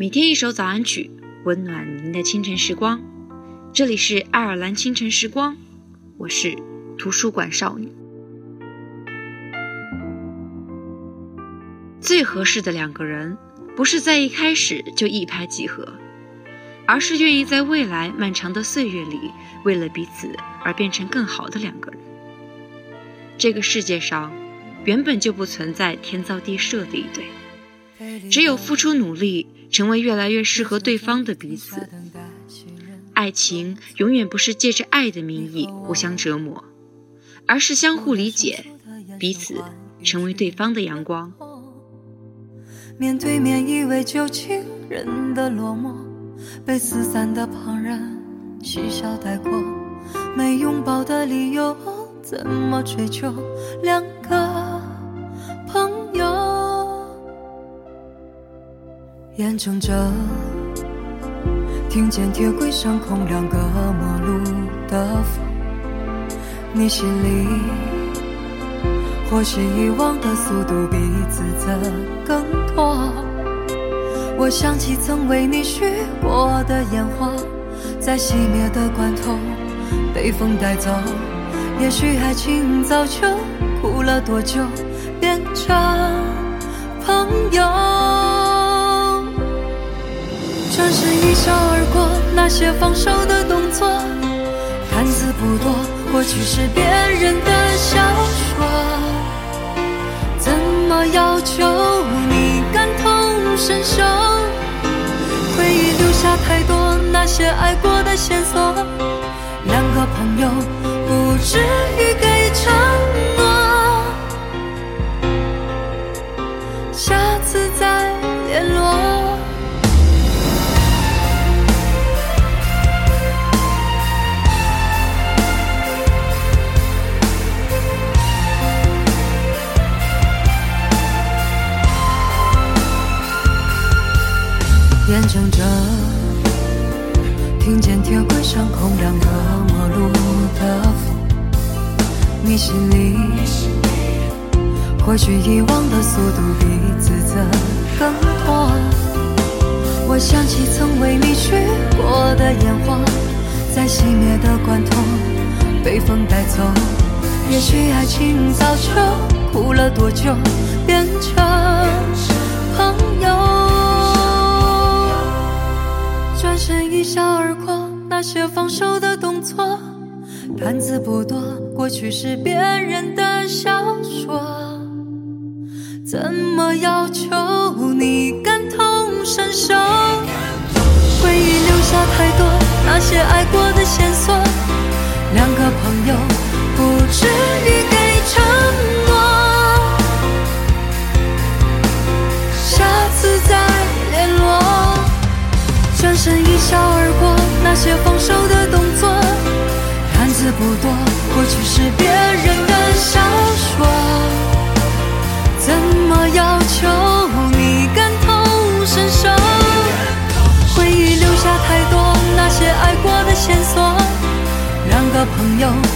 每天一首早安曲，温暖您的清晨时光。这里是爱尔兰清晨时光，我是图书馆少女。最合适的两个人，不是在一开始就一拍即合，而是愿意在未来漫长的岁月里，为了彼此而变成更好的两个人。这个世界上，原本就不存在天造地设的一对，只有付出努力。成为越来越适合对方的彼此。爱情永远不是借着爱的名义互相折磨，而是相互理解，彼此成为对方的阳光。面对面以为旧情人的落寞，被四散的旁人嬉笑带过。没拥抱的理由，怎么追求两个？眼睁睁听见铁轨上空两个陌路的风，你心里或许遗忘的速度比自责更多。我想起曾为你许过的烟花，在熄灭的关头被风带走。也许爱情早就哭了多久，变成朋友。转身一笑而过，那些放手的动作，看似不多，或许是别人的小说。怎么要求你感同身受？回忆留下太多那些爱过的线索，两个朋友不至于给承诺，眼睁睁听见铁轨上空两个陌路的风，你心里或许遗忘的速度比自责更多。我想起曾为你许过的烟花，在熄灭的关头被风带走。也许爱情早就哭了多久，变成笑而过，那些放手的动作，看字不多，过去是别人的小说。怎么要求你感同身受？回忆留下太多那些爱过转身一笑而过，那些放手的动作，看似不多，或许是别人的小说。怎么要求你感同身受？回忆留下太多那些爱过的线索，两个朋友。